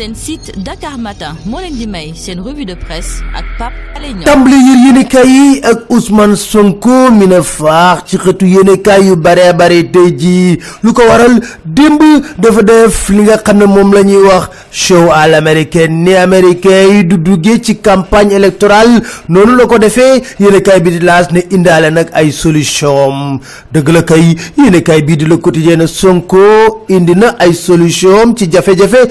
seen site Dakar Matin moo leen di may seen revue de presse ak Pape Alé Niang. Yër yéenekaay yi ak Ousmane Sonko mi ne faax ci xëtu yéenekaay yu bare bare tey jii lu ko waral dafa def li nga ne moom wax show à l'américaine ni américain yi du ci campagne électorale. Bi di ne ay solution dëgg la kay yéenekaay bii di Le Quotidien Sonko ay solution ci jafe-jafe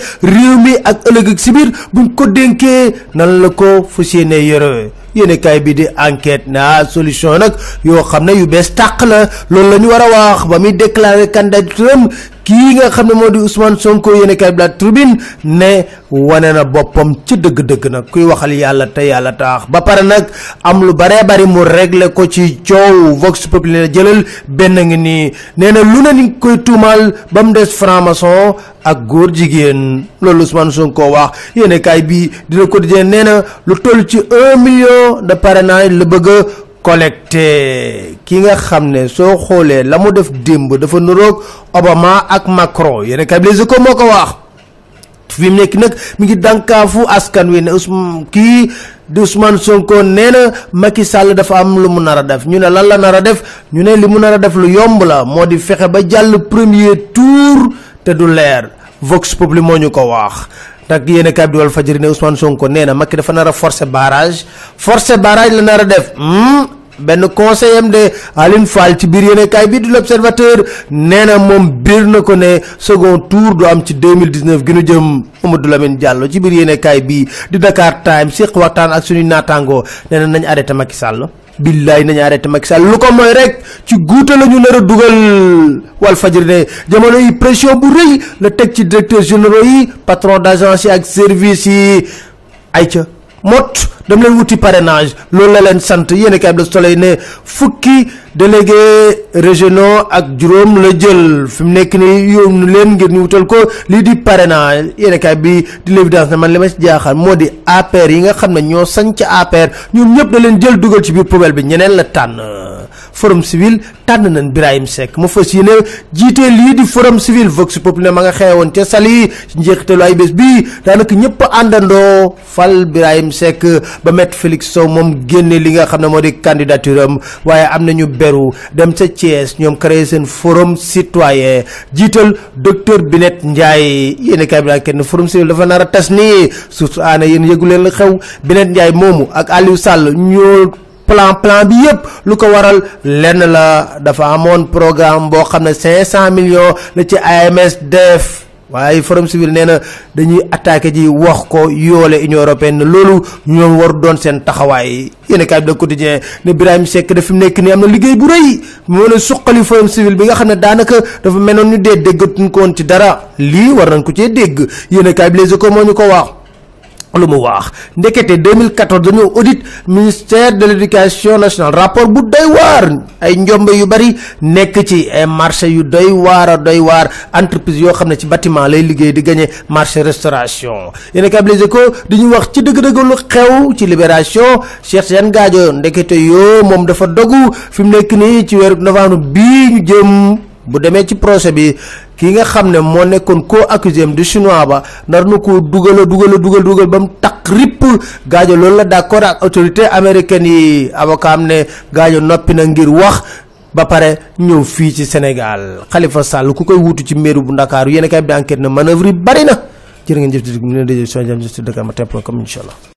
ak ëllëg ak si biir buñ ko dénkee nan la ko fas yéene yore. Yéenekaay bi di enquête na solution nag yoo xam ne yu bees tàq la. Loolu la ñu war a wax ba muy déclarer candidature kii nga xam ne moo di Ousmane Sonko yéenekaay bi la tribune ne wane na boppam ci dëgg-dëgg nag kuy waxal yàlla te ba pare nag am lu baree bari mu régler ko ci coow Vox Populi ne jëlal benn ngi nii nee na lu ne ni koy tuumaal ba mu des franc-maçon ak góor jigéen. Loolu Ousmane Sonko wax. Yéenekaay bi dina ko di nee na lu toll ci un million de parrainage la bëgg collecté. Ki nga xam ne soo xoolee la mu def démb dafa nuroog Obama ak Macron. Yéenekaay bi Les ko wax. Fi mu nekk nag mi ngi dànkaafu askan wi ne Ousmane kii di Ousmane Sonko nee na Macky Sall dafa am lu mu nar a def. Ñu ne lan la nar a def? Ñu ne li mu nar a def lu yomb la moo di fexe ba jàll premier tour te du leer. Vox Populi moo ñu ko wax. Kaay bi di Walf Fadjri ne Ousmane Sonko nee na Macky dafa nar a forcer barrage. Forcer barrage la nar a def benn conseil am de Aline Fall ci biir yéen kaay bi di l'Observateur nee na moom biir na ko ne second tour du am ci 2019 gi nu jëm Mamadou Lamine Diallo ci biir yéen kaay bi di Dakar Times séq waxtaan ak suñuy naataangoo nee na nañ arrêté Macky Sall. Billaay nañu arrêté Macky Sall. Lu ko mooy rek ci guute la ñu nar a dugal. Walf Fadjri ne jamono yi pression bu rëy la teg ci directeur généraux yi patron d'agence ak service yi. Ayca mot dem leen wuti parrainage. Loolu la leen sant. Yéen a Le Soleil ne fukki délégués régionaux ak juróom la jël. Fi mu nekk nii yónnu leen ngir ñu wutal ko lii di parrainage. Yéen a bi di l'évidence man li si jaaxal moo APR yi nga xam ne sañ ca APR ñoom ñëpp da leen jël dugal ci biir poubelle bi. Ñeneen la tànn forum civil tànn nañ Birahim Seck. Mu fas yéene jiite lii di forum civil Vox Populi ma nga xewoon ci njeexitalu ay bés bi daanaka ñëpp àndandoo fal Birahim Seck ba met Félix Sow moom génne li nga xam ne moo di candidature am. Waaye am nañu beru dem ca Thiès ñoom créé seen forum citoyen. Jiital docteur Binet Ndiaye. Yéen kay bi kenn forum civil dafa nar a tas nii. Surtout aana yéen yëgu leen la xew. Binet Ndiaye moomu ak Aliou Sall ñoo plan plan bi yëpp lu ko waral lenn la dafa amoon programme boo xam ne 500 millions la ci AMS def. Waaye forum civil nee na dañuy attaqué ji wax ko yoole union européenne loolu ñoom war doon seen taxawaay. Yéen kaay da quotidien ne Birahim Seck dafa nekk ni am na liggéey bu rëy. Moo suqali forum civil bi nga xam ne daanaka dafa meloon ñu dee déggatuñ ko woon ci dara. Lii war nañ ko cee dégg. Yéen kaay bi Les ñu ko wax lu mu wax. Ndekete 2014 dañoo audit ministère de l'éducation nationale. Rapport bu doy waar. Ay njombe yu bari nekk ci. Ay marché yu doy waar a doy waar. Entreprise yoo xam ne ci bâtiment lay liggéey di gagné marché restauration. Yéen a Les Échos di ñu wax ci dëgg-dëgg lu xew ci libération. Cheikh Tidiane Gadio ndekete yoo moom dafa dogu. Fi mu nekk nii ci weeru novembre bii ñu jëm bu demee ci procès bi ki nga xam ne moo nekkoon koo accusé di chinois ba nar na ko dugal a dugal dugal ba mu takk ripp. Gaajo loolu la d'accord ak autorité américaine yi avocat am ne gaajo noppi na ngir wax ba pare ñëw fii ci Sénégal. Khalifa Sall ku koy wutu ci mairie bu Ndakaaru yéen kay bi enquête na manœuvre yi bari na. Jërë ngeen jëf di ne dëjë so jam ci Dakar ma tepp comme incha allah